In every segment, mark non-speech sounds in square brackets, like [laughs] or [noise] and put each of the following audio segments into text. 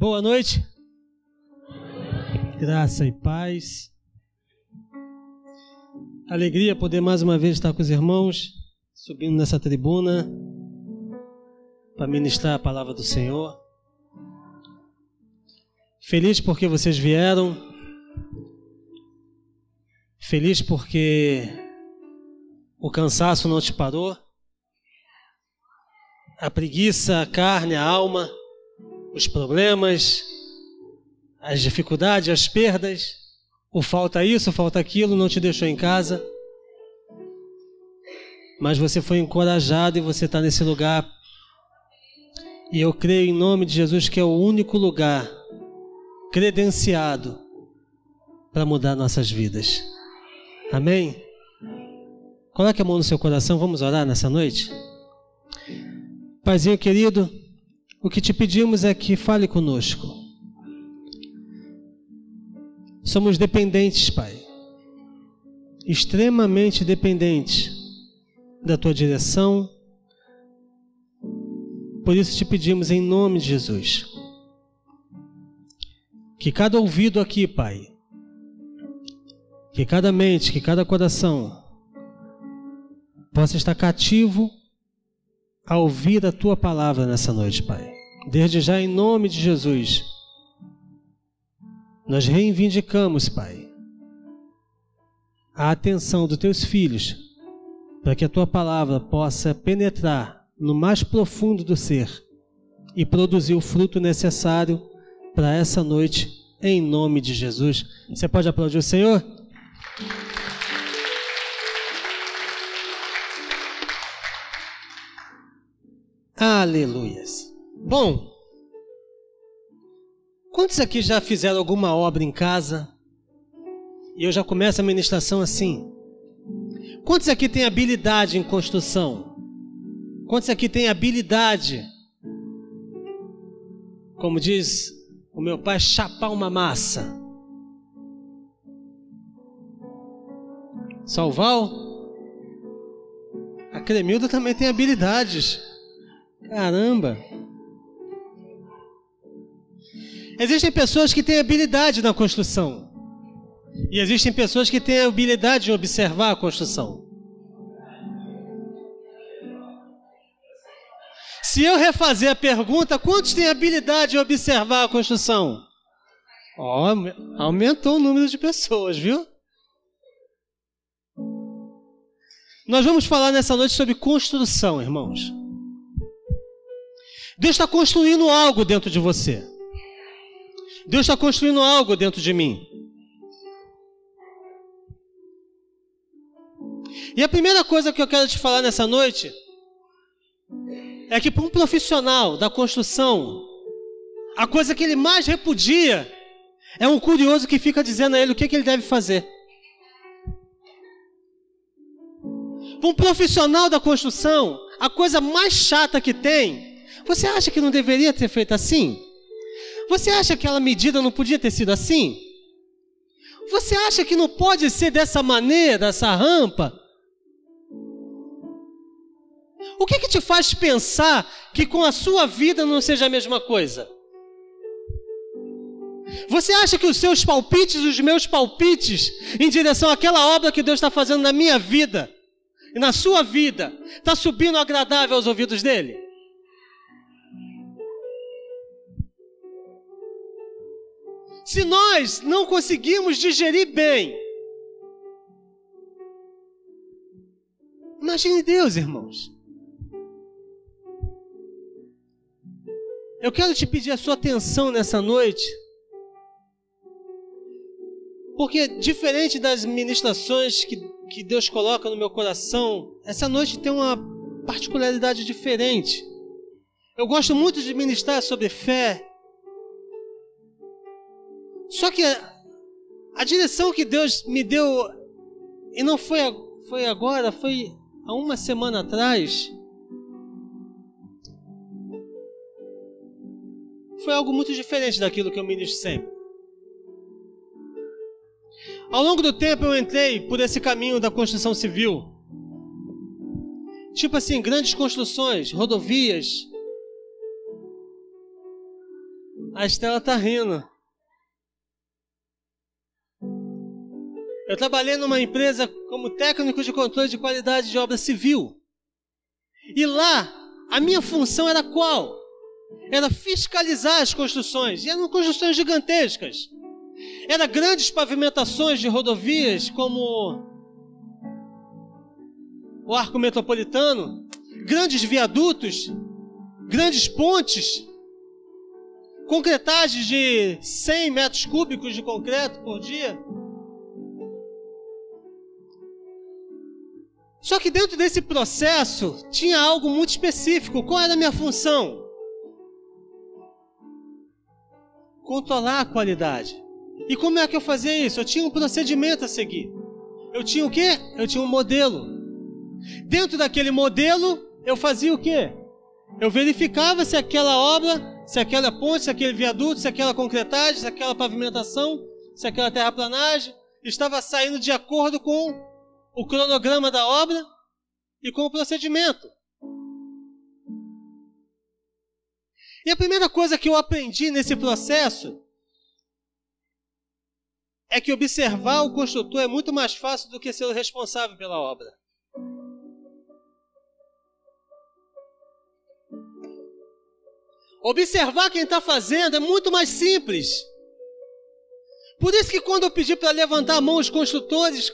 Boa noite. Graça e paz. Alegria poder mais uma vez estar com os irmãos, subindo nessa tribuna para ministrar a palavra do Senhor. Feliz porque vocês vieram. Feliz porque o cansaço não te parou. A preguiça, a carne, a alma os problemas, as dificuldades, as perdas, o falta isso, falta aquilo, não te deixou em casa. Mas você foi encorajado e você está nesse lugar. E eu creio em nome de Jesus que é o único lugar credenciado para mudar nossas vidas. Amém? Coloque a mão no seu coração, vamos orar nessa noite? Paizinho querido, o que te pedimos é que fale conosco. Somos dependentes, Pai, extremamente dependentes da tua direção. Por isso te pedimos em nome de Jesus. Que cada ouvido aqui, Pai, que cada mente, que cada coração possa estar cativo a ouvir a tua palavra nessa noite, Pai. Desde já, em nome de Jesus, nós reivindicamos, Pai, a atenção dos teus filhos, para que a tua palavra possa penetrar no mais profundo do ser e produzir o fruto necessário para essa noite, em nome de Jesus. Você pode aplaudir o Senhor? Aleluias. Bom, quantos aqui já fizeram alguma obra em casa? E eu já começo a ministração assim. Quantos aqui têm habilidade em construção? Quantos aqui têm habilidade? Como diz o meu pai, chapar uma massa. Salval? A Cremilda também tem habilidades. Caramba! Existem pessoas que têm habilidade na construção. E existem pessoas que têm habilidade de observar a construção. Se eu refazer a pergunta, quantos têm habilidade de observar a construção? Oh, aumentou o número de pessoas, viu? Nós vamos falar nessa noite sobre construção, irmãos. Deus está construindo algo dentro de você. Deus está construindo algo dentro de mim. E a primeira coisa que eu quero te falar nessa noite é que para um profissional da construção, a coisa que ele mais repudia é um curioso que fica dizendo a ele o que, que ele deve fazer. Para um profissional da construção, a coisa mais chata que tem você acha que não deveria ter feito assim? Você acha que aquela medida não podia ter sido assim? Você acha que não pode ser dessa maneira, essa rampa? O que, que te faz pensar que com a sua vida não seja a mesma coisa? Você acha que os seus palpites, os meus palpites, em direção àquela obra que Deus está fazendo na minha vida e na sua vida, está subindo agradável aos ouvidos dele? Se nós não conseguimos digerir bem, imagine Deus, irmãos. Eu quero te pedir a sua atenção nessa noite, porque diferente das ministrações que, que Deus coloca no meu coração, essa noite tem uma particularidade diferente. Eu gosto muito de ministrar sobre fé, só que a, direção que Deus me deu, e não foi, foi agora, foi há uma semana atrás, foi algo muito diferente daquilo que eu ministro sempre. Ao longo do tempo eu entrei por esse caminho da construção civil. Tipo assim, grandes construções, rodovias, A Estela tá rindo. Eu trabalhei numa empresa como técnico de controle de qualidade de obra civil. E lá, a minha função era qual? Era fiscalizar as construções. E eram construções gigantescas. Era grandes pavimentações de rodovias, como o arco metropolitano, grandes viadutos, grandes pontes, concretagens de 100 metros cúbicos de concreto por dia. Só que dentro desse processo tinha algo muito específico. Qual era a minha função? Controlar a qualidade. E como é que eu fazia isso? Eu tinha um procedimento a seguir. Eu tinha o quê? Eu tinha um modelo. Dentro daquele modelo, eu fazia o quê? Eu verificava se aquela obra, se aquela ponte, se aquele viaduto, se aquela concretagem, se aquela pavimentação, se aquela terraplanagem estava saindo de acordo com o cronograma da obra e com o procedimento. E a primeira coisa que eu aprendi nesse processo é que observar o construtor é muito mais fácil do que ser o responsável pela obra. Observar quem está fazendo é muito mais simples. Por isso que quando eu pedi para levantar a mão os construtores,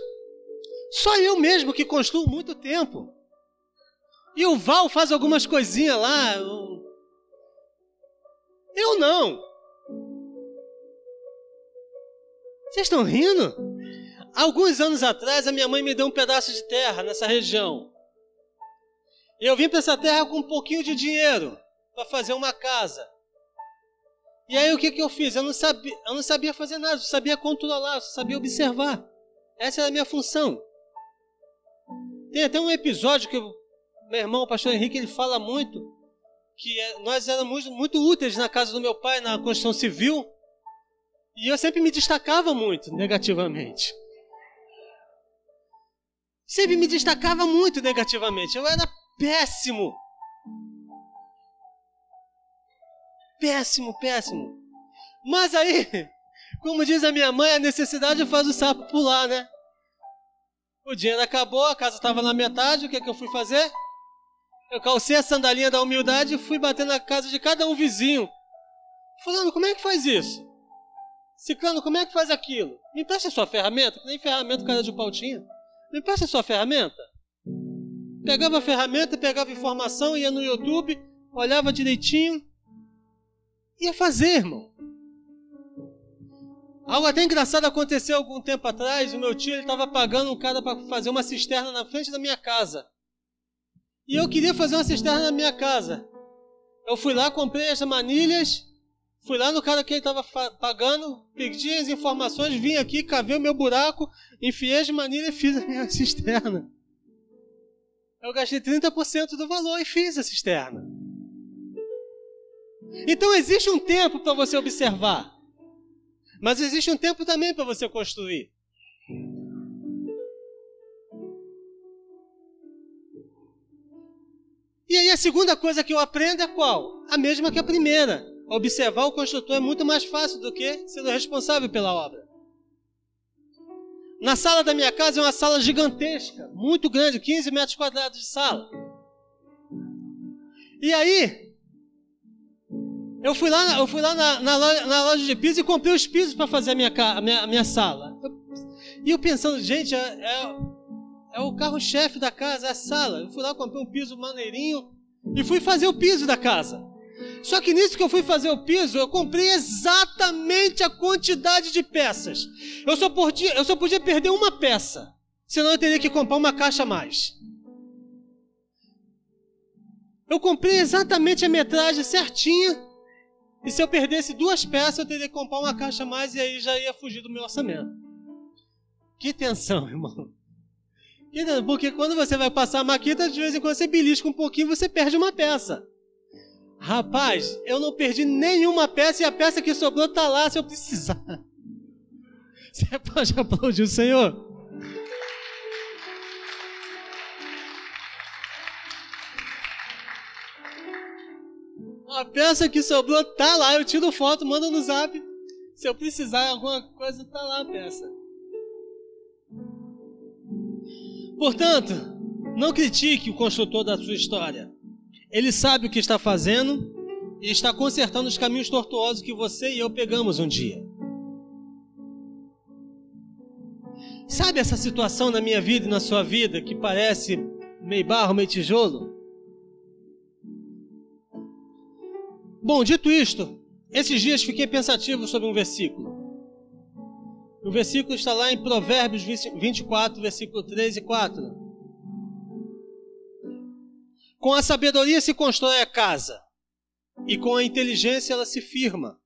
só eu mesmo que construo muito tempo. E o Val faz algumas coisinhas lá. Eu não. Vocês estão rindo? Alguns anos atrás, a minha mãe me deu um pedaço de terra nessa região. E eu vim para essa terra com um pouquinho de dinheiro para fazer uma casa. E aí o que, que eu fiz? Eu não, sabia, eu não sabia fazer nada, eu sabia controlar, eu sabia observar. Essa era a minha função. Tem até um episódio que meu irmão, o pastor Henrique, ele fala muito que é, nós éramos muito úteis na casa do meu pai, na construção civil, e eu sempre me destacava muito negativamente. Sempre me destacava muito negativamente. Eu era péssimo. Péssimo, péssimo. Mas aí, [laughs] como diz a minha mãe, a necessidade faz o sapo pular, né? O dinheiro acabou, a casa estava na metade, o que, é que eu fui fazer? Eu calcei a sandalinha da humildade e fui bater na casa de cada um vizinho. Falando, como é que faz isso? Ciclano, como é que faz aquilo? Me empresta sua ferramenta, que nem ferramenta cara de pau tinha. Me empresta sua ferramenta. Pegava a ferramenta, pegava informação, ia no YouTube, olhava direitinho, ia fazer, irmão. Algo até engraçado aconteceu algum tempo atrás. O meu tio estava pagando um cara para fazer uma cisterna na frente da minha casa. E eu queria fazer uma cisterna na minha casa. Eu fui lá, comprei as manilhas, Fui lá no cara que ele estava pagando, pedi as informações, vim aqui, cavei o meu buraco, enfiei as manilhas e fiz a minha [laughs] cisterna. Eu gastei 30% do valor e fiz a cisterna. Então existe um tempo para você observar. Mas existe um tempo também para você construir. E aí a segunda coisa que eu aprendo é qual? A mesma que a primeira observar o construtor é muito mais fácil do que sendo responsável pela obra. Na sala da minha casa é uma sala gigantesca, muito grande, 15 metros quadrados de sala. E aí, eu fui lá, eu fui lá na, na, loja, na loja, de pisos e comprei os pisos para fazer a minha, a minha, a minha sala. e eu pensando, gente, é, é, é o carro-chefe da casa, é a sala. Eu fui lá, comprei um piso maneirinho e fui fazer o piso da casa. Só que nisso que eu fui fazer o piso, eu comprei exatamente a quantidade de peças. Eu só podia, eu só podia perder uma peça, senão eu teria que comprar uma caixa a mais. Eu comprei exatamente a metragem certinha, e se eu perdesse duas peças, eu teria que comprar uma caixa a mais e aí já ia fugir do meu orçamento. Que tensão, [laughs] irmão. Porque quando você vai passar a maquita, de vez em quando você belisca um pouquinho, você perde uma peça. Rapaz, eu não perdi nenhuma peça e a peça que sobrou está lá se eu precisar. [laughs] Você pode aplaudir o Senhor? Peça que sobrou tá lá, eu tiro foto, mando no zap. Se eu precisar alguma coisa, tá lá a peça. Portanto, não critique o construtor da sua história. Ele sabe o que está fazendo e está consertando os caminhos tortuosos que você e eu pegamos um dia. Sabe essa situação na minha vida e na sua vida que parece meio barro, meio tijolo? Bom, dito isto, esses dias fiquei pensativo sobre um versículo. O versículo está lá em Provérbios 24, versículo 3 e 4. Com a sabedoria se constrói a casa, e com a inteligência ela se firma.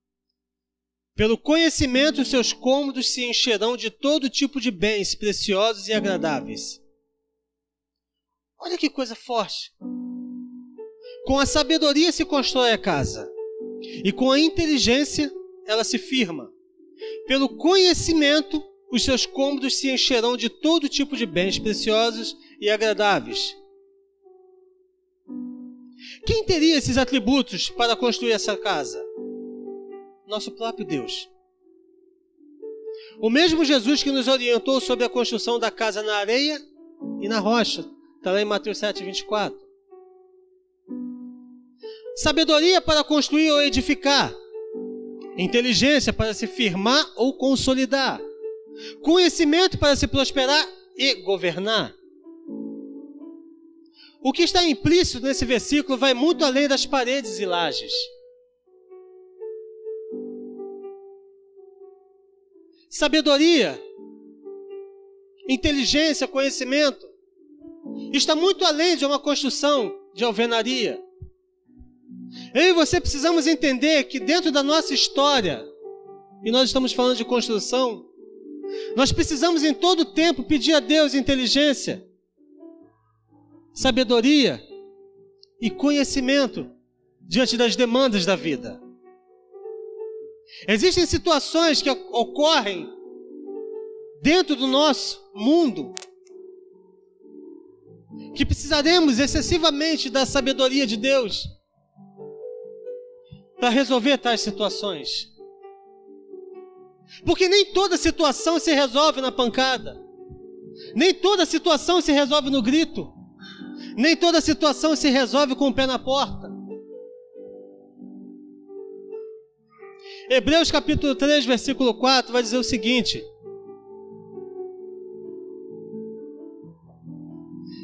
Pelo conhecimento, seus cômodos se encherão de todo tipo de bens preciosos e agradáveis. Olha que coisa forte. Com a sabedoria se constrói a casa, e com a inteligência ela se firma. Pelo conhecimento, os seus cômodos se encherão de todo tipo de bens preciosos e agradáveis. Quem teria esses atributos para construir essa casa? Nosso próprio Deus. O mesmo Jesus que nos orientou sobre a construção da casa na areia e na rocha. Está lá em Mateus 7, 24. Sabedoria para construir ou edificar. Inteligência para se firmar ou consolidar. Conhecimento para se prosperar e governar. O que está implícito nesse versículo vai muito além das paredes e lajes. Sabedoria, inteligência, conhecimento está muito além de uma construção de alvenaria. Eu e você precisamos entender que dentro da nossa história, e nós estamos falando de construção, nós precisamos em todo tempo pedir a Deus inteligência, sabedoria e conhecimento diante das demandas da vida. Existem situações que ocorrem dentro do nosso mundo que precisaremos excessivamente da sabedoria de Deus para resolver tais situações. Porque nem toda situação se resolve na pancada. Nem toda situação se resolve no grito. Nem toda situação se resolve com o pé na porta. Hebreus capítulo 3, versículo 4 vai dizer o seguinte: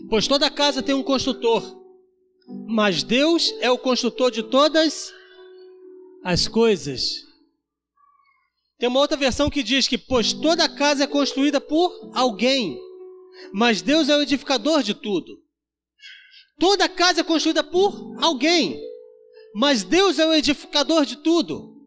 Pois toda casa tem um construtor, mas Deus é o construtor de todas as coisas. Tem uma outra versão que diz que, pois toda casa é construída por alguém, mas Deus é o edificador de tudo. Toda casa é construída por alguém, mas Deus é o edificador de tudo.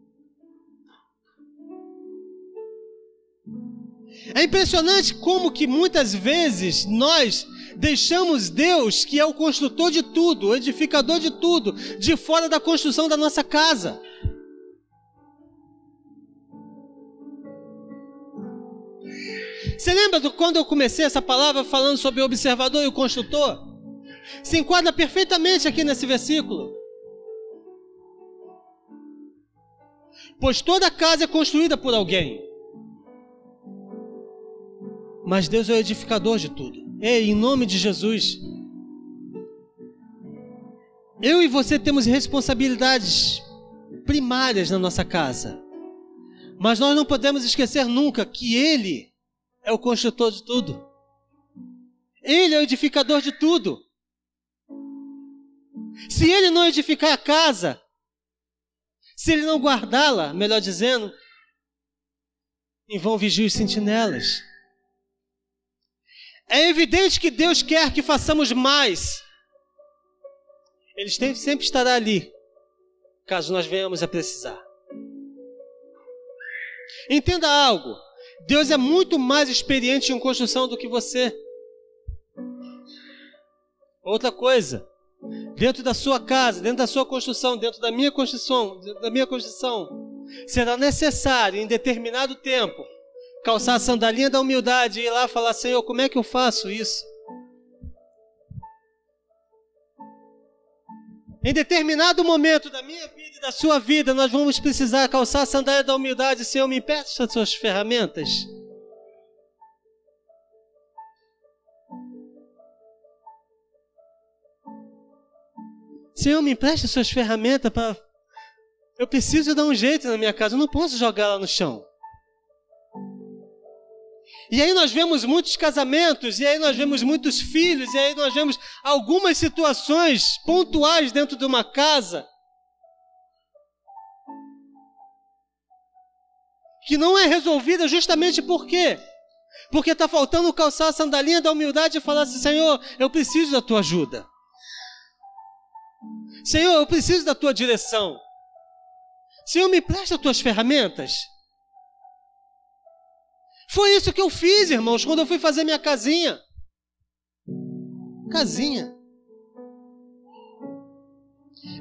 É impressionante como que muitas vezes nós deixamos Deus, que é o construtor de tudo, o edificador de tudo, de fora da construção da nossa casa. Você lembra do quando eu comecei essa palavra falando sobre o observador e o construtor? Se enquadra perfeitamente aqui nesse versículo. Pois toda casa é construída por alguém. Mas Deus é o edificador de tudo. Ei, em nome de Jesus. Eu e você temos responsabilidades primárias na nossa casa. Mas nós não podemos esquecer nunca que Ele é o construtor de tudo. Ele é o edificador de tudo. Se ele não edificar a casa, se ele não guardá-la, melhor dizendo, em vão vigiar os sentinelas. É evidente que Deus quer que façamos mais. Ele sempre estará ali, caso nós venhamos a precisar. Entenda algo. Deus é muito mais experiente em construção do que você. Outra coisa, dentro da sua casa, dentro da sua construção, dentro da minha construção, da minha construção, será necessário em determinado tempo calçar a sandalinha da humildade e ir lá falar: Senhor, como é que eu faço isso? Em determinado momento da minha vida e da sua vida, nós vamos precisar calçar a sandália da humildade. Senhor, me as suas ferramentas. Senhor, me empreste suas ferramentas para. Eu preciso dar um jeito na minha casa, eu não posso jogar lá no chão. E aí nós vemos muitos casamentos, e aí nós vemos muitos filhos, e aí nós vemos algumas situações pontuais dentro de uma casa que não é resolvida justamente por quê? Porque está faltando calçar a sandalinha da humildade e falar assim: Senhor, eu preciso da tua ajuda. Senhor, eu preciso da tua direção. Senhor, me presta as tuas ferramentas. Foi isso que eu fiz, irmãos, quando eu fui fazer minha casinha. Casinha.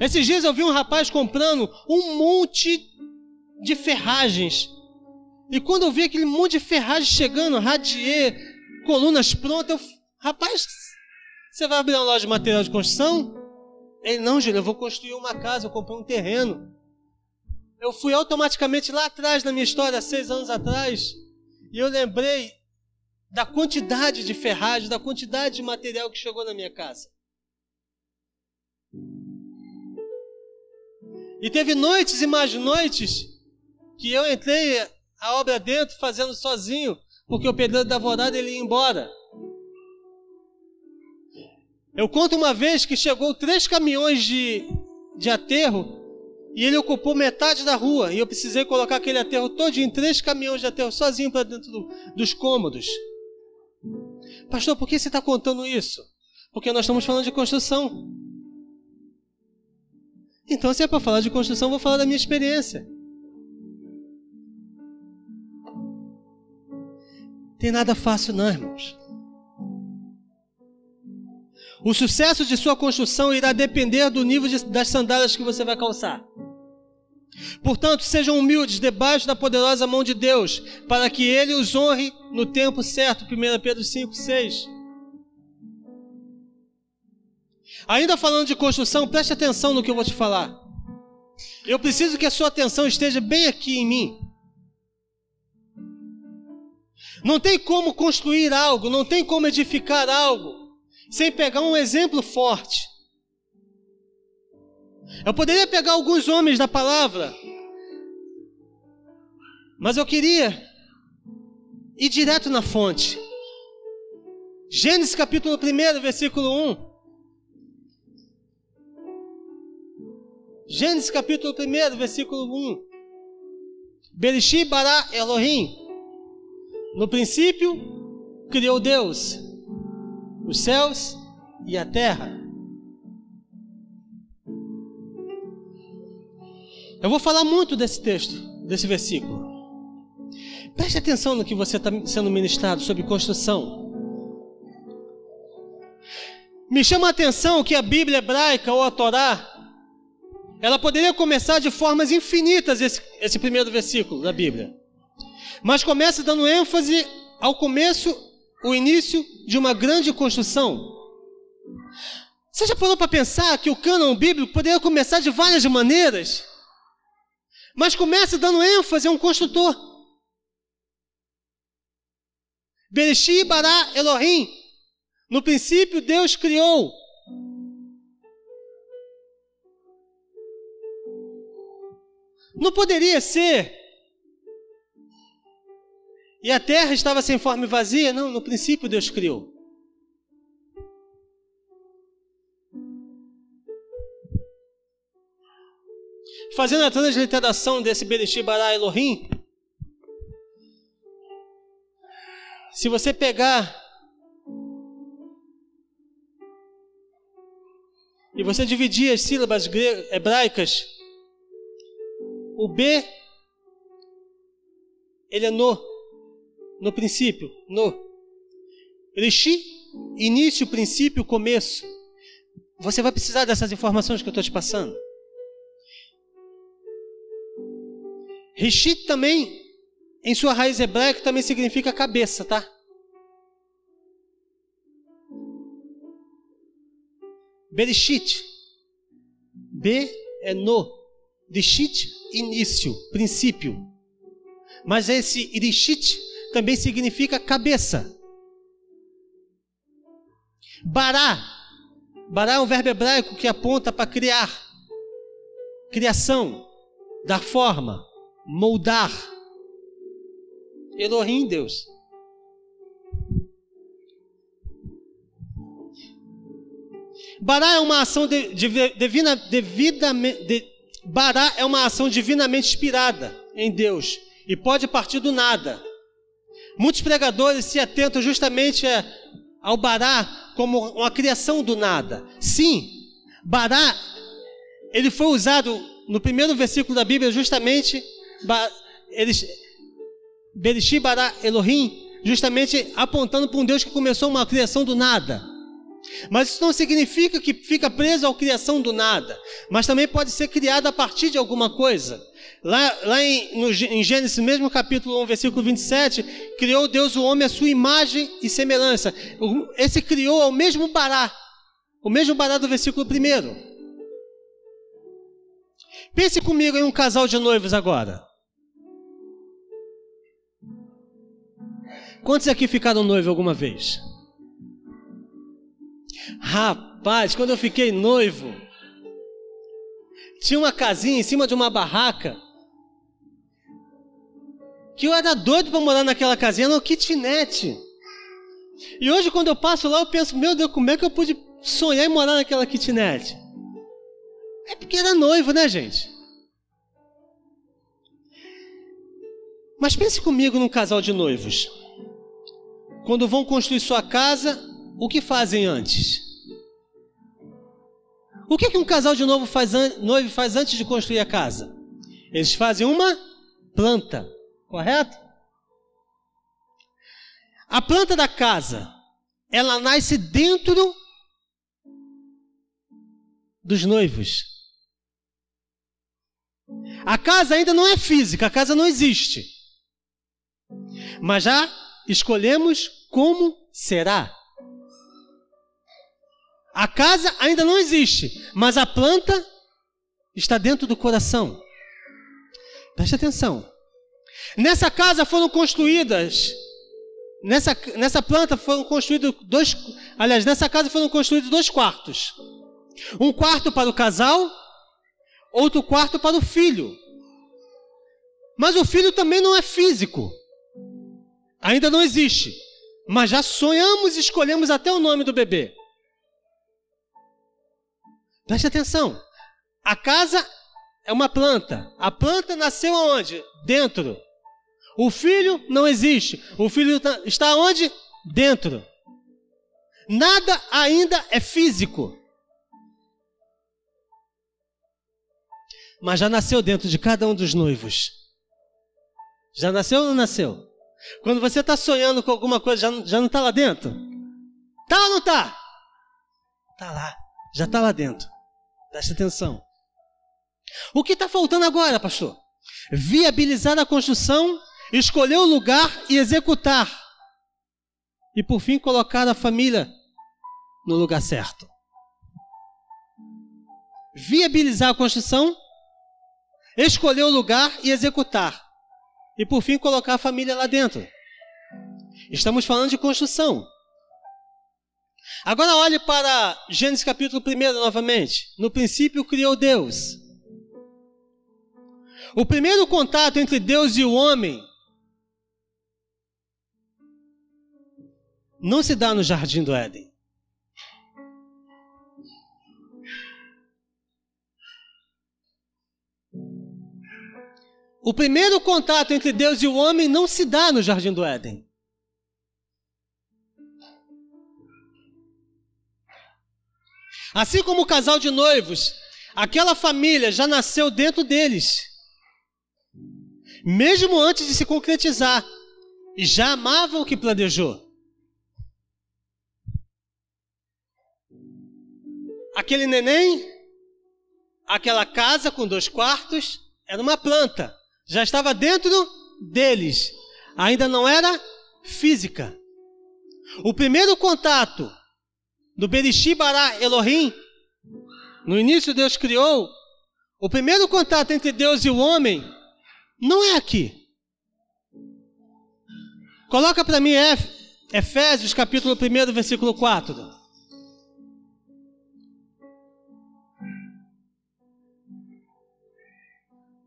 Esses dias eu vi um rapaz comprando um monte de ferragens. E quando eu vi aquele monte de ferragens chegando, radier, colunas prontas, eu, rapaz, você vai abrir uma loja de material de construção? Ele, não, Júlio, eu vou construir uma casa, eu comprei um terreno. Eu fui automaticamente lá atrás na minha história, seis anos atrás, e eu lembrei da quantidade de ferragem, da quantidade de material que chegou na minha casa. E teve noites e mais noites que eu entrei a obra dentro fazendo sozinho, porque o pedreiro da vorada ele ia embora. Eu conto uma vez que chegou três caminhões de, de aterro e ele ocupou metade da rua. E eu precisei colocar aquele aterro todo em três caminhões de aterro sozinho para dentro do, dos cômodos. Pastor, por que você está contando isso? Porque nós estamos falando de construção. Então, se é para falar de construção, vou falar da minha experiência. Tem nada fácil, não, irmãos. O sucesso de sua construção irá depender do nível de, das sandálias que você vai calçar. Portanto, sejam humildes debaixo da poderosa mão de Deus, para que Ele os honre no tempo certo. 1 Pedro 5, 6. Ainda falando de construção, preste atenção no que eu vou te falar. Eu preciso que a sua atenção esteja bem aqui em mim. Não tem como construir algo, não tem como edificar algo sem pegar um exemplo forte. Eu poderia pegar alguns homens da palavra, mas eu queria ir direto na fonte. Gênesis capítulo 1, versículo 1. Gênesis capítulo 1, versículo 1. Bereshit bara Elohim. No princípio criou Deus os céus e a terra. Eu vou falar muito desse texto, desse versículo. Preste atenção no que você está sendo ministrado sobre construção. Me chama a atenção que a Bíblia hebraica ou a Torá, ela poderia começar de formas infinitas esse, esse primeiro versículo da Bíblia. Mas começa dando ênfase ao começo o início de uma grande construção. Você já parou para pensar que o cânon bíblico poderia começar de várias maneiras? Mas começa dando ênfase a um construtor. Bereshit bara Elohim. No princípio Deus criou. Não poderia ser e a terra estava sem forma e vazia? Não, no princípio Deus criou. Fazendo a transliteração desse Bereshit bara Elohim, se você pegar e você dividir as sílabas hebraicas, o B ele é no no princípio, no. Rishi, início, princípio, começo. Você vai precisar dessas informações que eu estou te passando. Rishi também, em sua raiz hebraica, também significa cabeça, tá? Bereshit. B é no. Rishit, início, princípio. Mas esse Rishit também significa cabeça. Bará. Bará é um verbo hebraico que aponta para criar. Criação, dar forma, moldar. Elohim, Deus. Bará é uma ação de, de, divina, devidamente. De, bará é uma ação divinamente inspirada em Deus e pode partir do nada. Muitos pregadores se atentam justamente ao Bará como uma criação do nada. Sim, Bará, ele foi usado no primeiro versículo da Bíblia justamente, Bará Elohim, justamente apontando para um Deus que começou uma criação do nada. Mas isso não significa que fica preso à criação do nada, mas também pode ser criado a partir de alguma coisa. Lá, lá em, no, em Gênesis, mesmo capítulo 1, versículo 27, criou Deus o homem à sua imagem e semelhança. Esse criou é o mesmo bará, o mesmo bará do versículo 1. Pense comigo em um casal de noivos agora. Quantos aqui ficaram noivos alguma vez? Rapaz, quando eu fiquei noivo, tinha uma casinha em cima de uma barraca que eu era doido para morar naquela casinha, no kitnet. E hoje, quando eu passo lá, eu penso, meu Deus, como é que eu pude sonhar em morar naquela kitnet? É porque era noivo, né, gente? Mas pense comigo num casal de noivos. Quando vão construir sua casa, o que fazem antes? O que, que um casal de novo faz, noivo faz antes de construir a casa? Eles fazem uma planta, correto? A planta da casa, ela nasce dentro dos noivos. A casa ainda não é física, a casa não existe. Mas já escolhemos como será. A casa ainda não existe, mas a planta está dentro do coração. Preste atenção. Nessa casa foram construídas, nessa, nessa planta foram construídos dois, aliás, nessa casa foram construídos dois quartos. Um quarto para o casal, outro quarto para o filho. Mas o filho também não é físico. Ainda não existe. Mas já sonhamos e escolhemos até o nome do bebê. Preste atenção. A casa é uma planta. A planta nasceu aonde? Dentro. O filho não existe. O filho tá, está onde? Dentro. Nada ainda é físico. Mas já nasceu dentro de cada um dos noivos. Já nasceu ou não nasceu? Quando você está sonhando com alguma coisa, já, já não está lá dentro? Tá ou não está? Está lá. Já está lá dentro. Preste atenção. O que está faltando agora, pastor? Viabilizar a construção, escolher o lugar e executar. E por fim, colocar a família no lugar certo. Viabilizar a construção, escolher o lugar e executar. E por fim, colocar a família lá dentro. Estamos falando de construção. Agora olhe para Gênesis capítulo 1 novamente. No princípio criou Deus. O primeiro contato entre Deus e o homem não se dá no jardim do Éden. O primeiro contato entre Deus e o homem não se dá no jardim do Éden. Assim como o casal de noivos, aquela família já nasceu dentro deles, mesmo antes de se concretizar, e já amavam o que planejou. Aquele neném, aquela casa com dois quartos, era uma planta, já estava dentro deles, ainda não era física. O primeiro contato do Berishit Bará Elohim No início Deus criou. O primeiro contato entre Deus e o homem não é aqui. Coloca para mim Efésios capítulo 1, versículo 4.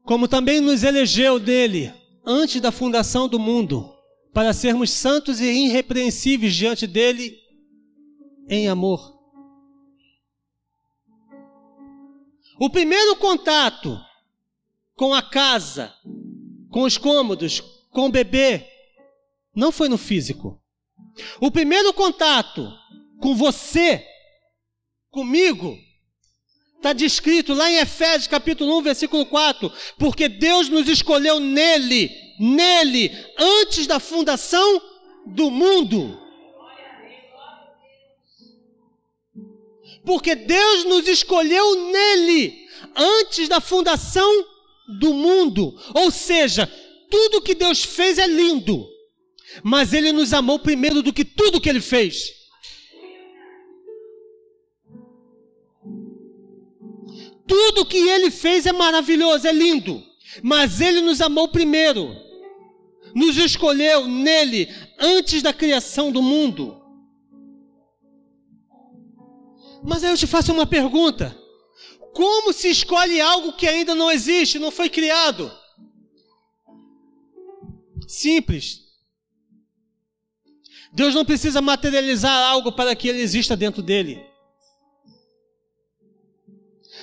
Como também nos elegeu dele antes da fundação do mundo, para sermos santos e irrepreensíveis diante dele em amor. O primeiro contato com a casa, com os cômodos, com o bebê, não foi no físico. O primeiro contato com você, comigo, está descrito lá em Efésios capítulo 1, versículo 4, porque Deus nos escolheu nele, nele, antes da fundação do mundo. Porque Deus nos escolheu nele, antes da fundação do mundo. Ou seja, tudo que Deus fez é lindo mas ele nos amou primeiro do que tudo que ele fez. Tudo que ele fez é maravilhoso, é lindo, mas ele nos amou primeiro, nos escolheu nele antes da criação do mundo. Mas aí eu te faço uma pergunta: como se escolhe algo que ainda não existe, não foi criado? Simples. Deus não precisa materializar algo para que ele exista dentro dele.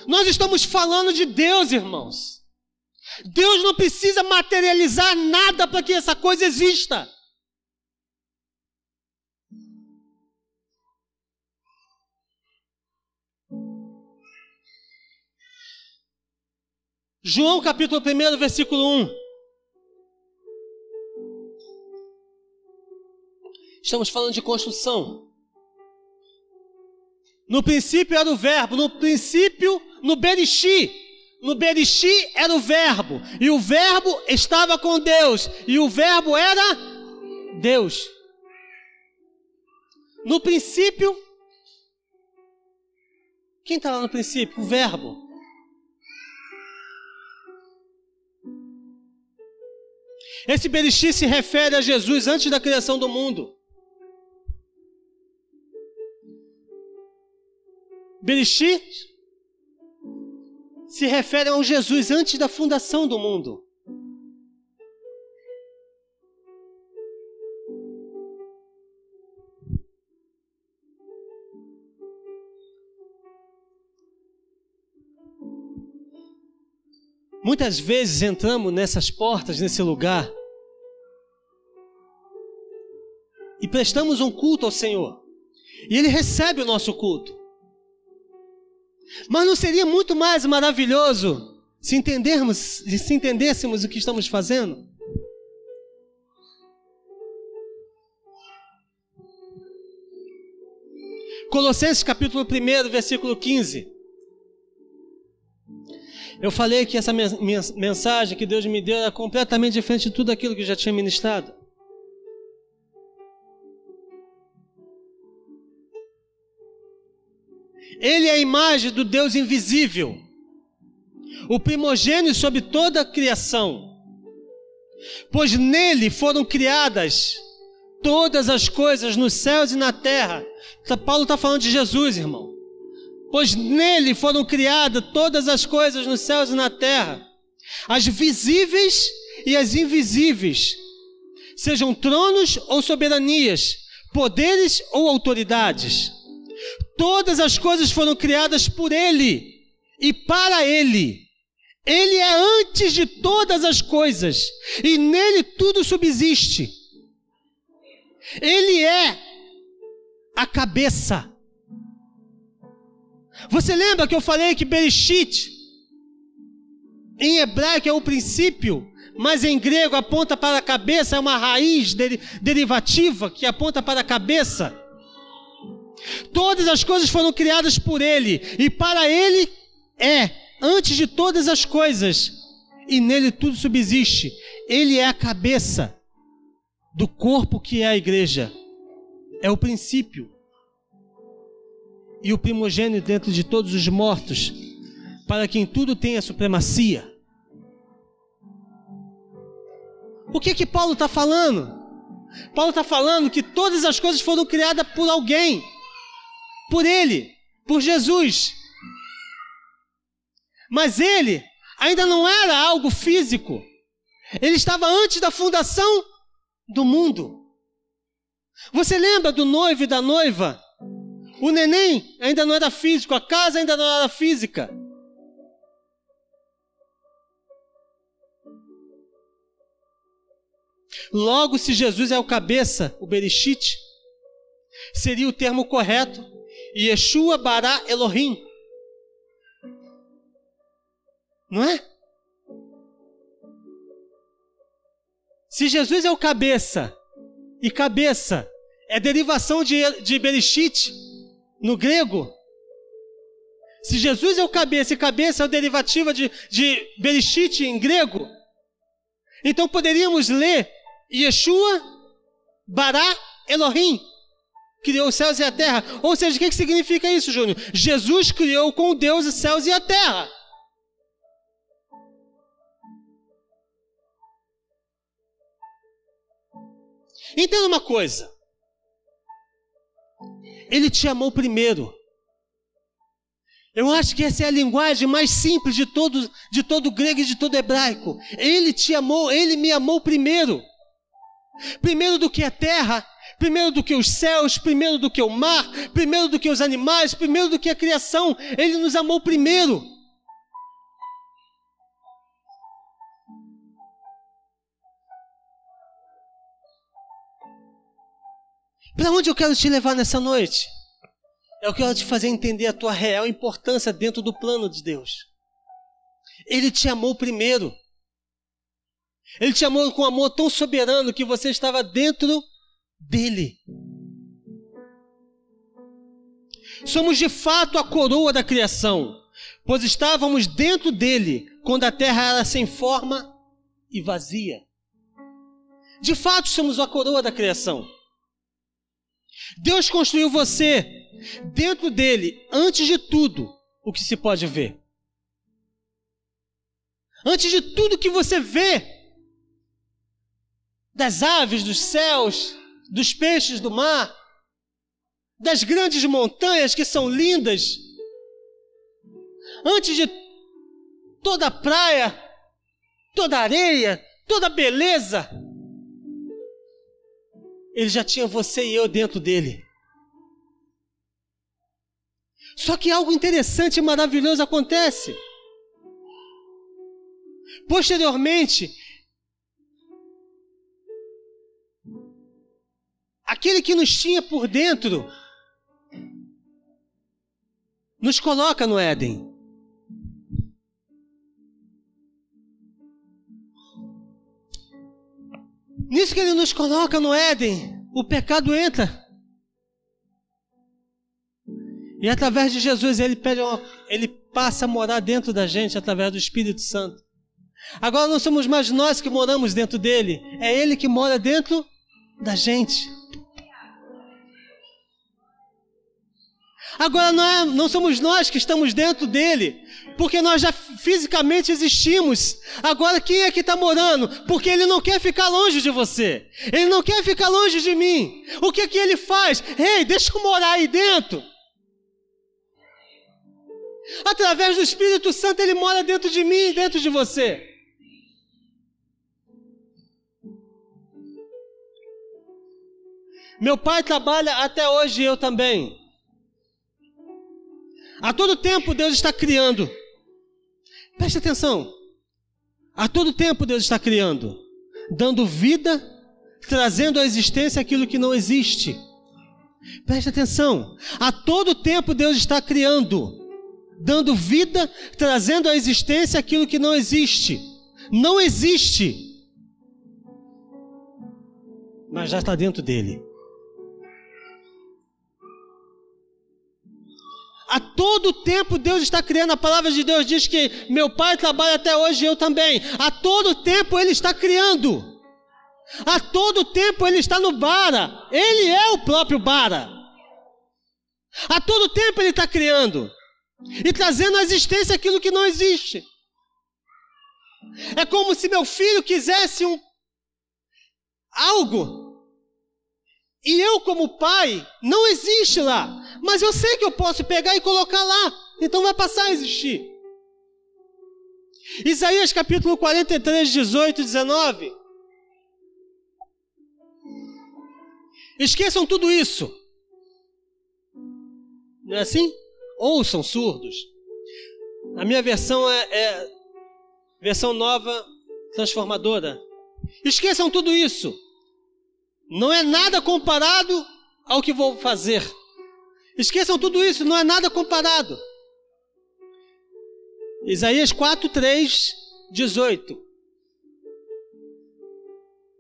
Nós estamos falando de Deus, irmãos. Deus não precisa materializar nada para que essa coisa exista. João capítulo 1, versículo 1. Estamos falando de construção. No princípio era o verbo, no princípio, no Berixi. No Berixi era o verbo, e o verbo estava com Deus, e o verbo era Deus. No princípio, quem está lá no princípio? O verbo. Esse Berixi se refere a Jesus antes da criação do mundo. Bereshit se refere ao Jesus antes da fundação do mundo. Muitas vezes entramos nessas portas, nesse lugar, e prestamos um culto ao Senhor, e Ele recebe o nosso culto. Mas não seria muito mais maravilhoso se entendermos, se entendêssemos o que estamos fazendo? Colossenses capítulo 1, versículo 15. Eu falei que essa mensagem que Deus me deu era completamente diferente de tudo aquilo que eu já tinha ministrado. Ele é a imagem do Deus invisível, o primogênio sobre toda a criação, pois nele foram criadas todas as coisas nos céus e na terra. Tá, Paulo está falando de Jesus, irmão. Pois nele foram criadas todas as coisas nos céus e na terra, as visíveis e as invisíveis, sejam tronos ou soberanias, poderes ou autoridades. Todas as coisas foram criadas por Ele e para Ele. Ele é antes de todas as coisas e nele tudo subsiste. Ele é a cabeça. Você lembra que eu falei que Bereshit em hebraico é o princípio, mas em grego aponta para a cabeça, é uma raiz derivativa que aponta para a cabeça. Todas as coisas foram criadas por Ele, e para Ele é, antes de todas as coisas, e nele tudo subsiste. Ele é a cabeça do corpo que é a igreja, é o princípio. e o primogênito dentro de todos os mortos, para que em tudo tenha supremacia. O que que Paulo está falando? Paulo está falando que todas as coisas foram criadas por alguém, por ele, por Jesus. Mas ele ainda não era algo físico. Ele estava antes da fundação do mundo. Você lembra do noivo e da noiva? O neném ainda não era físico, a casa ainda não era física. Logo, se Jesus é o cabeça, o Bereshit, seria o termo correto, Yeshua Bará Elohim. Não é? Se Jesus é o cabeça, e cabeça é derivação de, de Bereshit no grego, se Jesus é o cabeça e cabeça é a derivativa de, de Bereshit em grego, então poderíamos ler Yeshua Bará Elohim criou os céus e a terra. Ou seja, o que, significa isso, Júnior? Jesus criou com Deus os céus e a terra. Entenda uma coisa. Ele te amou primeiro. Eu acho que essa é a linguagem mais simples de todo, de todo grego e de todo hebraico. Ele te amou, ele me amou primeiro. Primeiro do que a terra, primeiro do que os céus, primeiro do que o mar, primeiro do que os animais, primeiro do que a criação. Ele nos amou primeiro. Para onde eu quero te levar nessa noite? Eu quero te fazer entender a tua real importância dentro do plano de Deus. Ele te amou primeiro. Ele te amou com um amor tão soberano que você estava dentro dele. Somos de fato a coroa da criação, pois estávamos dentro dele quando a terra era sem forma e vazia. De fato, somos a coroa da criação. Deus construiu você dentro dele, antes de tudo, o que se pode ver. Antes de tudo que você vê, das aves dos céus, dos peixes do mar, das grandes montanhas que são lindas, antes de toda a praia, toda a areia, toda a beleza, ele já tinha você e eu dentro dele. Só que algo interessante e maravilhoso acontece. Posteriormente, aquele que nos tinha por dentro, nos coloca no Éden. Nisso que ele nos coloca no Éden, o pecado entra. E através de Jesus ele, pede ele passa a morar dentro da gente através do Espírito Santo. Agora não somos mais nós que moramos dentro dele, é ele que mora dentro da gente. Agora não, é, não somos nós que estamos dentro dele, porque nós já fisicamente existimos. Agora quem é que está morando? Porque ele não quer ficar longe de você. Ele não quer ficar longe de mim. O que é que ele faz? Ei, hey, deixa eu morar aí dentro. Através do Espírito Santo ele mora dentro de mim, dentro de você. Meu pai trabalha até hoje eu também. A todo tempo Deus está criando. Preste atenção. A todo tempo Deus está criando, dando vida, trazendo à existência aquilo que não existe. Preste atenção. A todo tempo Deus está criando, dando vida, trazendo à existência aquilo que não existe. Não existe. Mas já está dentro dele. A todo tempo Deus está criando. A palavra de Deus diz que meu pai trabalha até hoje e eu também. A todo tempo Ele está criando. A todo tempo Ele está no Bara. Ele é o próprio Bara. A todo tempo Ele está criando e trazendo à existência aquilo que não existe. É como se meu filho quisesse um algo e eu, como pai, não existe lá, mas eu sei que eu posso pegar e colocar lá, então vai passar a existir. Isaías capítulo 43, 18 e 19. Esqueçam tudo isso. Não é assim? Ouçam surdos. A minha versão é, é versão nova, transformadora. Esqueçam tudo isso. Não é nada comparado ao que vou fazer. Esqueçam tudo isso, não é nada comparado. Isaías 4, 3, 18.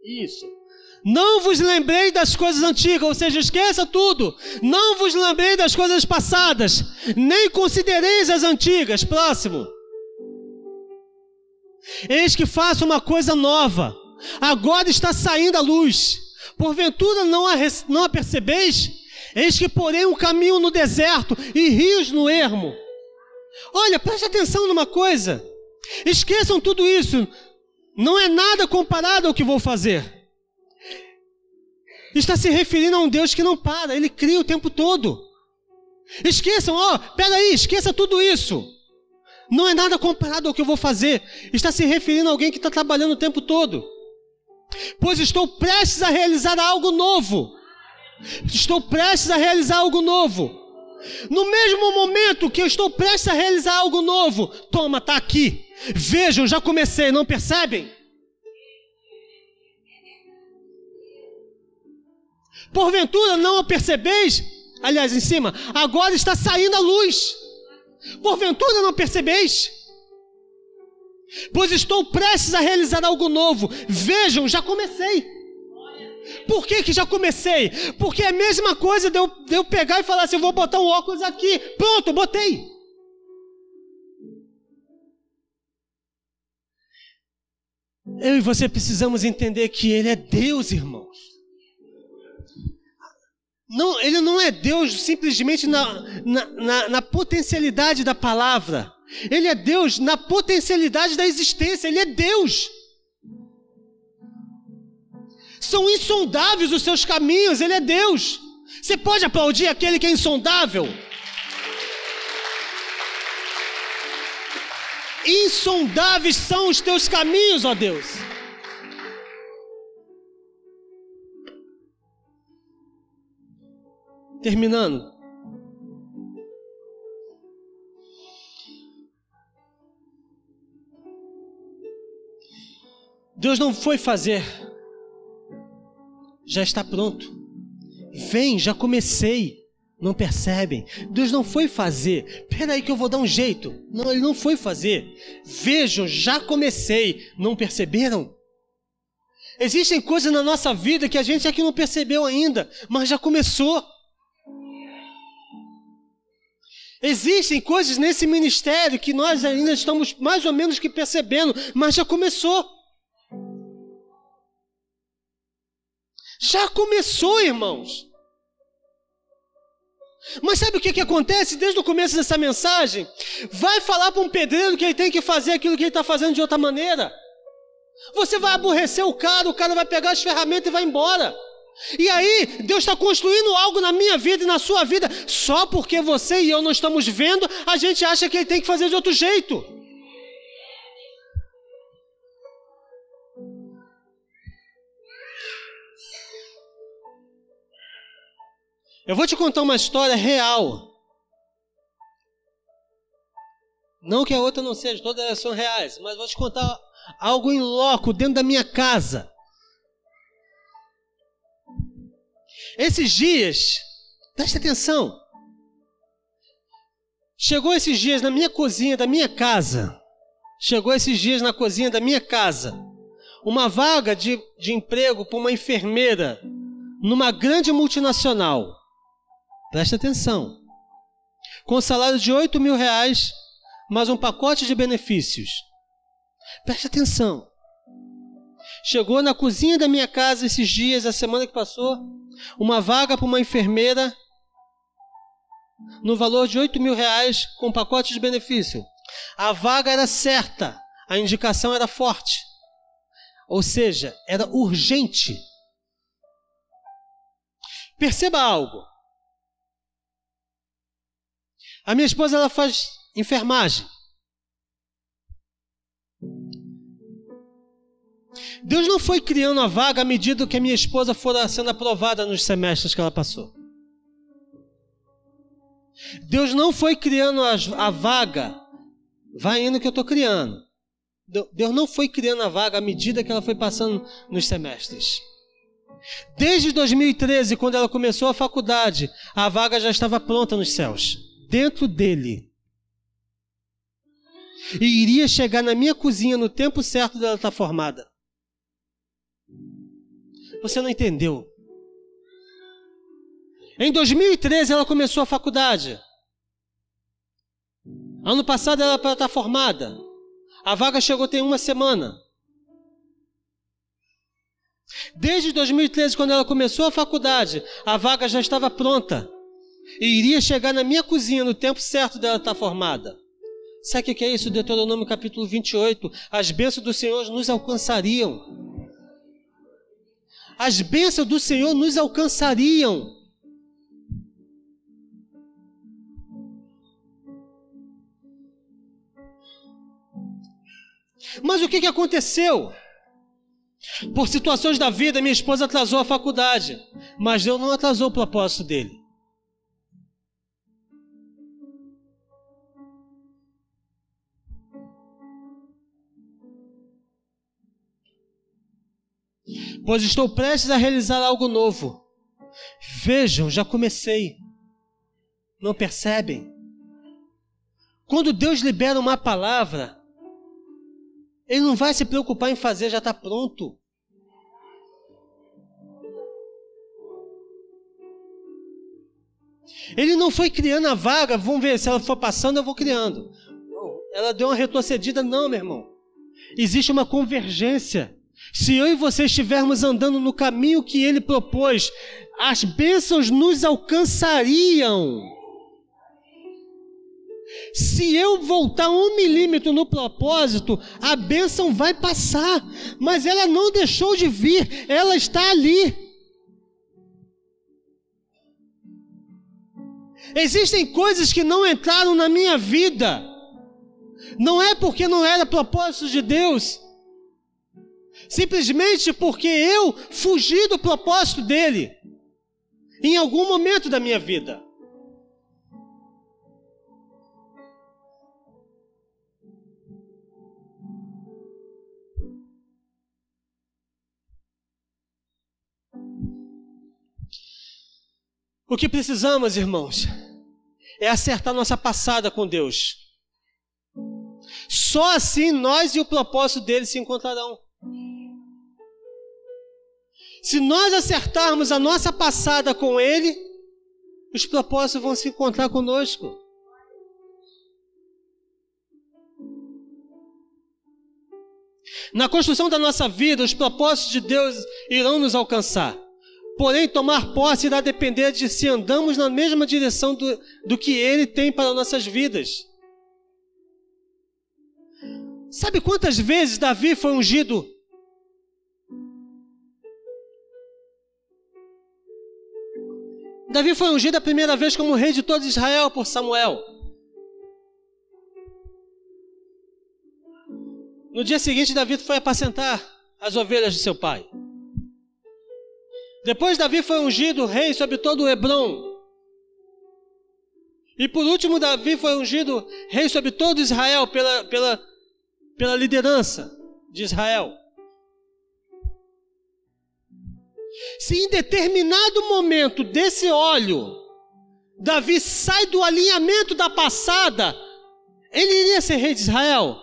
Isso. Não vos lembrei das coisas antigas, ou seja, esqueça tudo. Não vos lembrei das coisas passadas, nem considereis as antigas. Próximo. Eis que faço uma coisa nova. Agora está saindo a luz. Porventura não a, não a percebeis? Eis que porém um caminho no deserto e rios no ermo. Olha, preste atenção numa coisa. Esqueçam tudo isso. Não é nada comparado ao que vou fazer. Está se referindo a um Deus que não para, ele cria o tempo todo. Esqueçam, ó, oh, peraí, esqueça tudo isso. Não é nada comparado ao que eu vou fazer. Está se referindo a alguém que está trabalhando o tempo todo. Pois estou prestes a realizar algo novo. Estou prestes a realizar algo novo. No mesmo momento que eu estou prestes a realizar algo novo, toma, está aqui. Vejam, já comecei, não percebem? Porventura não o percebeis? Aliás, em cima, agora está saindo a luz. Porventura não percebeis? Pois estou prestes a realizar algo novo. Vejam, já comecei. Por que, que já comecei? Porque é a mesma coisa de eu, de eu pegar e falar assim: eu vou botar um óculos aqui. Pronto, botei. Eu e você precisamos entender que Ele é Deus, irmãos. Não, ele não é Deus simplesmente na, na, na, na, potencialidade da palavra. Ele é Deus na potencialidade da existência. Ele é Deus. São insondáveis os seus caminhos. Ele é Deus. Você pode aplaudir aquele que é insondável? Insondáveis são os teus caminhos, ó Deus. Terminando. Deus não foi fazer, já está pronto. Vem, já comecei. Não percebem? Deus não foi fazer. Espera aí que eu vou dar um jeito. Não, ele não foi fazer. Vejam, já comecei. Não perceberam? Existem coisas na nossa vida que a gente aqui não percebeu ainda, mas já começou. Existem coisas nesse ministério que nós ainda estamos mais ou menos que percebendo, mas já começou. Já começou, irmãos. Mas sabe o que, que acontece desde o começo dessa mensagem? Vai falar para um pedreiro que ele tem que fazer aquilo que ele está fazendo de outra maneira. Você vai aborrecer o cara, o cara vai pegar as ferramentas e vai embora. E aí, Deus está construindo algo na minha vida e na sua vida, só porque você e eu não estamos vendo, a gente acha que ele tem que fazer de outro jeito. Eu vou te contar uma história real. Não que a outra não seja, todas elas são reais, mas vou te contar algo em loco, dentro da minha casa. Esses dias, preste atenção. Chegou esses dias na minha cozinha da minha casa. Chegou esses dias na cozinha da minha casa. Uma vaga de, de emprego para uma enfermeira numa grande multinacional. Preste atenção. Com salário de 8 mil reais, mais um pacote de benefícios. Preste atenção. Chegou na cozinha da minha casa esses dias, a semana que passou, uma vaga para uma enfermeira no valor de 8 mil reais com pacote de benefício. A vaga era certa, a indicação era forte. Ou seja, era urgente. Perceba algo. A minha esposa ela faz enfermagem. Deus não foi criando a vaga à medida que a minha esposa fora sendo aprovada nos semestres que ela passou. Deus não foi criando a, vaga, vai indo que eu estou criando. Deus não foi criando a vaga à medida que ela foi passando nos semestres. Desde 2013, quando ela começou a faculdade, a vaga já estava pronta nos céus, dentro dele. E iria chegar na minha cozinha no tempo certo dela estar formada. Você não entendeu. Em 2013 ela começou a faculdade. Ano passado ela para estar formada. A vaga chegou tem uma semana. Desde 2013, quando ela começou a faculdade, a vaga já estava pronta. E iria chegar na minha cozinha no tempo certo dela estar formada. Sabe o que é isso? Deuteronômio capítulo 28. As bênçãos do Senhor nos alcançariam. As bênçãos do Senhor nos alcançariam. Mas o que, que aconteceu? Por situações da vida, minha esposa atrasou a faculdade, mas Deus não atrasou o propósito dele. Pois estou prestes a realizar algo novo. Vejam, já comecei. Não percebem? Quando Deus libera uma palavra, ele não vai se preocupar em fazer, já está pronto. Ele não foi criando a vaga, vamos ver, se ela for passando, eu vou criando. Ela deu uma retrocedida, não, meu irmão. Existe uma convergência. Se eu e você estivermos andando no caminho que ele propôs, as bênçãos nos alcançariam. Se eu voltar um milímetro no propósito, a bênção vai passar, mas ela não deixou de vir, ela está ali. Existem coisas que não entraram na minha vida, não é porque não era propósito de Deus, simplesmente porque eu fugi do propósito dele, em algum momento da minha vida. O que precisamos, irmãos, é acertar nossa passada com Deus. Só assim nós e o propósito dele se encontrarão. Se nós acertarmos a nossa passada com ele, os propósitos vão se encontrar conosco. Na construção da nossa vida, os propósitos de Deus irão nos alcançar. Porém, tomar posse irá depender de se andamos na mesma direção do, do que Ele tem para nossas vidas. Sabe quantas vezes Davi foi ungido? Davi foi ungido a primeira vez como rei de todo Israel por Samuel. No dia seguinte, Davi foi apacentar as ovelhas de seu pai. Depois Davi foi ungido rei sobre todo o Hebron. E por último, Davi foi ungido rei sobre todo Israel pela, pela, pela liderança de Israel. Se em determinado momento desse óleo, Davi sai do alinhamento da passada, ele iria ser rei de Israel?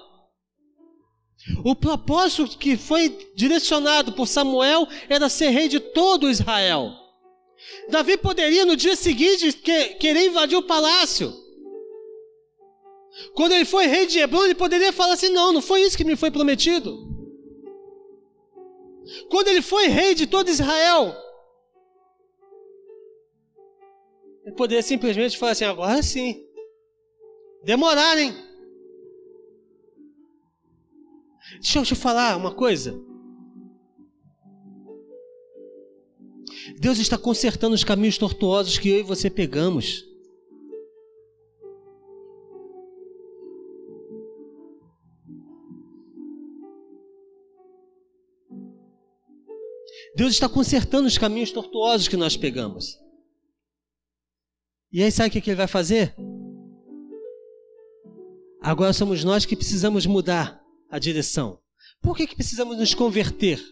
O propósito que foi direcionado por Samuel era ser rei de todo Israel. Davi poderia no dia seguinte querer invadir o palácio. Quando ele foi rei de Hebron, ele poderia falar assim: não, não foi isso que me foi prometido. Quando ele foi rei de todo Israel, Ele poderia simplesmente falar assim: agora sim. Demorarem. Deixa eu te falar uma coisa. Deus está consertando os caminhos tortuosos que eu e você pegamos. Deus está consertando os caminhos tortuosos que nós pegamos. E aí, sabe o que ele vai fazer? Agora somos nós que precisamos mudar a direção. Por que, que precisamos nos converter?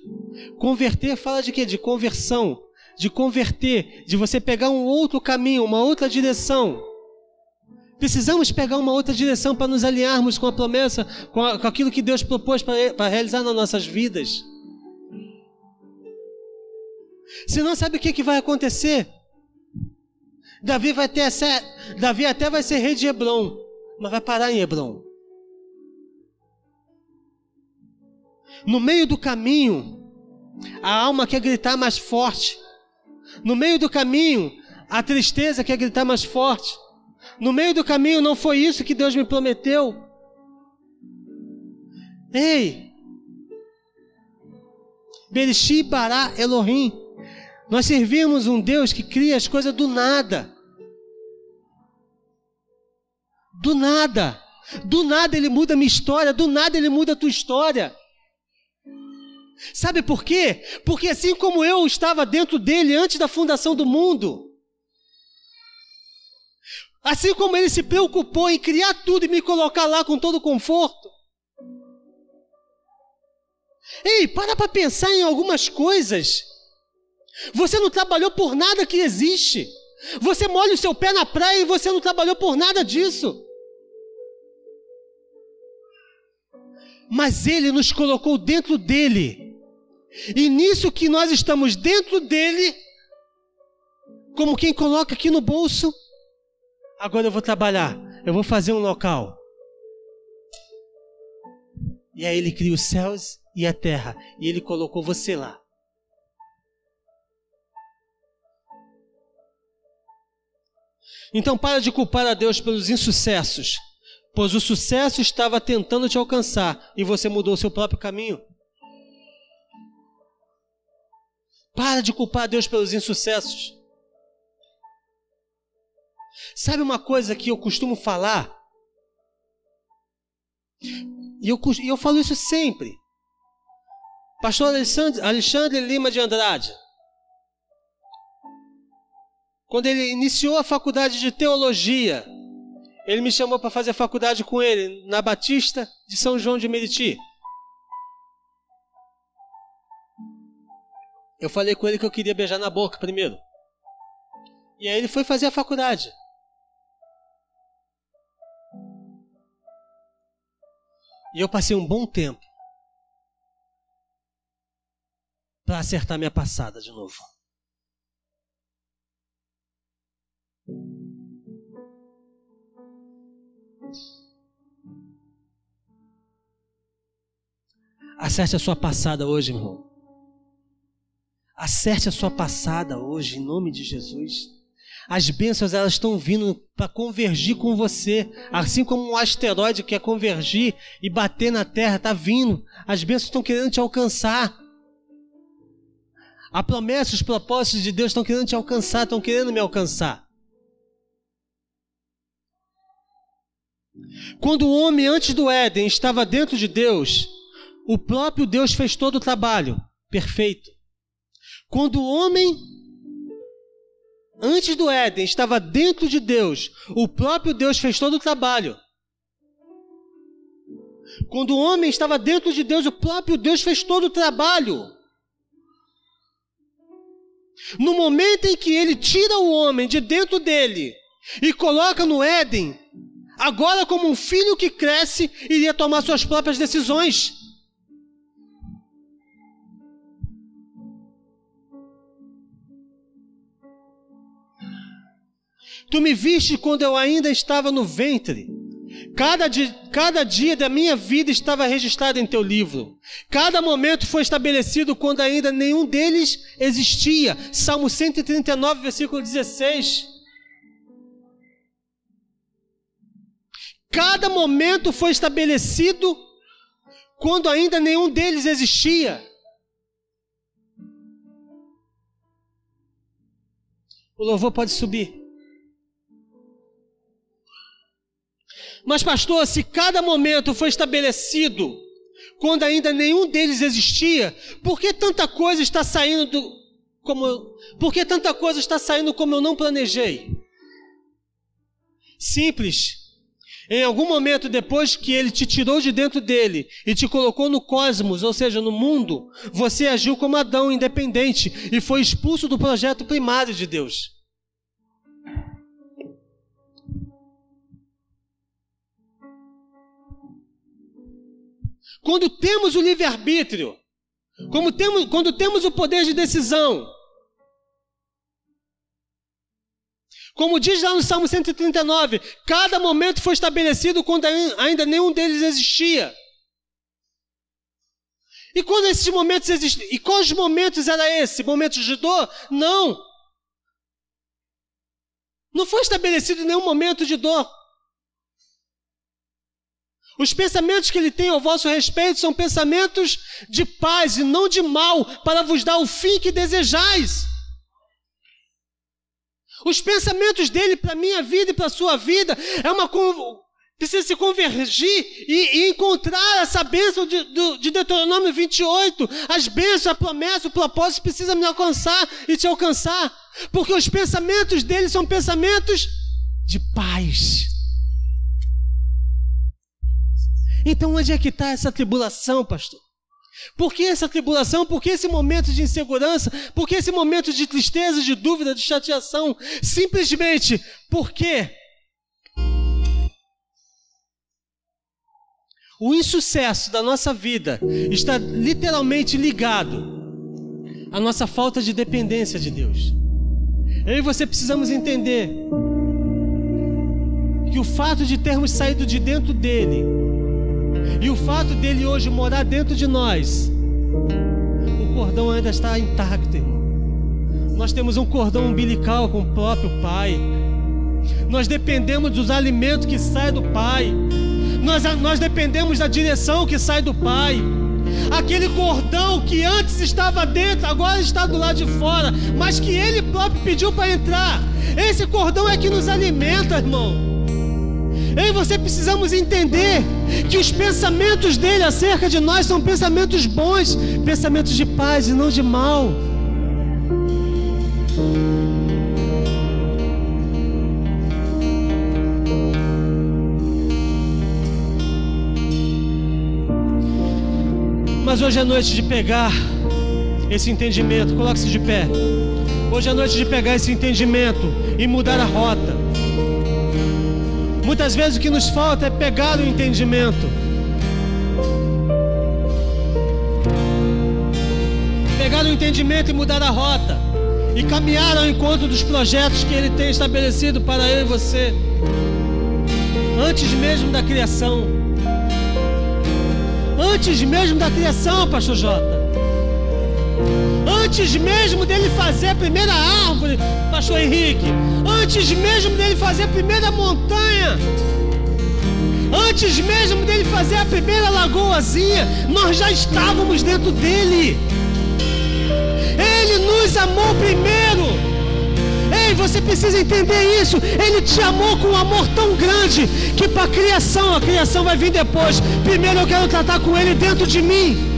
Converter fala de quê? De conversão, de converter, de você pegar um outro caminho, uma outra direção. Precisamos pegar uma outra direção para nos alinharmos com a promessa, com, a, com aquilo que Deus propôs para, para realizar nas nossas vidas. Senão, sabe o que, que vai acontecer? Davi vai ter essa, Davi até vai ser rei de Hebron, mas vai parar em Hebron. No meio do caminho, a alma quer gritar mais forte. No meio do caminho, a tristeza quer gritar mais forte. No meio do caminho, não foi isso que Deus me prometeu. Ei! Berixi Bará Elohim. Nós servimos um Deus que cria as coisas do nada. Do nada. Do nada ele muda a minha história, do nada ele muda a tua história. Sabe por quê? Porque assim como eu estava dentro dele antes da fundação do mundo, assim como ele se preocupou em criar tudo e me colocar lá com todo conforto. Ei, para para pensar em algumas coisas. Você não trabalhou por nada que existe. Você molha o seu pé na praia e você não trabalhou por nada disso. Mas Ele nos colocou dentro dele. E nisso que nós estamos dentro dele, como quem coloca aqui no bolso, agora eu vou trabalhar, eu vou fazer um local. E aí ele cria os céus e a terra, e ele colocou você lá. Então para de culpar a Deus pelos insucessos, pois o sucesso estava tentando te alcançar e você mudou seu próprio caminho. Para de culpar a Deus pelos insucessos. Sabe uma coisa que eu costumo falar? E eu, eu falo isso sempre. Pastor Alexandre, Alexandre Lima de Andrade, quando ele iniciou a faculdade de teologia, ele me chamou para fazer faculdade com ele na Batista de São João de Meriti. Eu falei com ele que eu queria beijar na boca primeiro. E aí ele foi fazer a faculdade. E eu passei um bom tempo para acertar minha passada de novo. Acerte a sua passada hoje, irmão. Acerte a sua passada hoje, em nome de Jesus. As bênçãos elas estão vindo para convergir com você, assim como um asteroide quer convergir e bater na Terra, está vindo. As bênçãos estão querendo te alcançar. A promessa, os propósitos de Deus estão querendo te alcançar, estão querendo me alcançar. Quando o homem antes do Éden estava dentro de Deus, o próprio Deus fez todo o trabalho perfeito. Quando o homem, antes do Éden, estava dentro de Deus, o próprio Deus fez todo o trabalho. Quando o homem estava dentro de Deus, o próprio Deus fez todo o trabalho. No momento em que ele tira o homem de dentro dele e coloca no Éden, agora, como um filho que cresce, iria tomar suas próprias decisões. Tu me viste quando eu ainda estava no ventre. Cada dia, cada dia da minha vida estava registrado em teu livro. Cada momento foi estabelecido quando ainda nenhum deles existia. Salmo 139, versículo 16. Cada momento foi estabelecido quando ainda nenhum deles existia. O louvor pode subir. Mas, pastor, se cada momento foi estabelecido quando ainda nenhum deles existia, por que tanta coisa está saindo do, como por que tanta coisa está saindo como eu não planejei? Simples. Em algum momento depois que ele te tirou de dentro dele e te colocou no cosmos, ou seja, no mundo, você agiu como Adão, independente, e foi expulso do projeto primário de Deus. Quando temos o livre-arbítrio, quando temos o poder de decisão, como diz lá no Salmo 139, cada momento foi estabelecido quando ainda nenhum deles existia. E quando esses momentos existiam? E quais momentos era esse? Momentos de dor? Não. Não foi estabelecido nenhum momento de dor. Os pensamentos que ele tem ao vosso respeito são pensamentos de paz e não de mal, para vos dar o fim que desejais. Os pensamentos dele para a minha vida e para a sua vida é uma precisa se convergir e, e encontrar essa bênção de, de, Deuteronômio 28. As bênçãos, a promessa, o propósito precisa me alcançar e te alcançar, porque os pensamentos dele são pensamentos de paz. Então, onde é que está essa tribulação, pastor? Por que essa tribulação? Por que esse momento de insegurança? Por que esse momento de tristeza, de dúvida, de chateação? Simplesmente porque o insucesso da nossa vida está literalmente ligado à nossa falta de dependência de Deus. Eu e você precisamos entender que o fato de termos saído de dentro dele e o fato dele hoje morar dentro de nós, o cordão ainda está intacto, irmão. Nós temos um cordão umbilical com o próprio Pai. Nós dependemos dos alimentos que saem do Pai. Nós, nós dependemos da direção que sai do Pai. Aquele cordão que antes estava dentro, agora está do lado de fora, mas que Ele próprio pediu para entrar. Esse cordão é que nos alimenta, irmão. Eu e você precisamos entender que os pensamentos dele acerca de nós são pensamentos bons, pensamentos de paz e não de mal. Mas hoje é noite de pegar esse entendimento, coloque-se de pé. Hoje é noite de pegar esse entendimento e mudar a rota. Muitas vezes o que nos falta é pegar o entendimento. Pegar o entendimento e mudar a rota. E caminhar ao encontro dos projetos que Ele tem estabelecido para eu e você. Antes mesmo da criação. Antes mesmo da criação, Pastor Jota. Antes mesmo dele fazer a primeira árvore, Pastor Henrique. Antes mesmo dele fazer a primeira montanha. Antes mesmo dele fazer a primeira lagoazinha, nós já estávamos dentro dele. Ele nos amou primeiro. Ei, você precisa entender isso. Ele te amou com um amor tão grande que para a criação, a criação vai vir depois. Primeiro eu quero tratar com ele dentro de mim.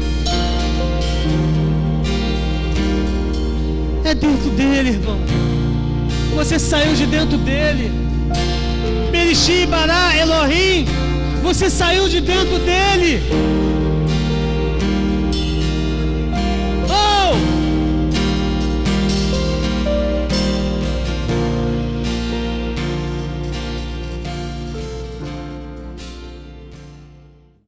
É dentro dele, irmão. Você saiu de dentro dele. Berixi, Bará, Elohim. Você saiu de dentro dele.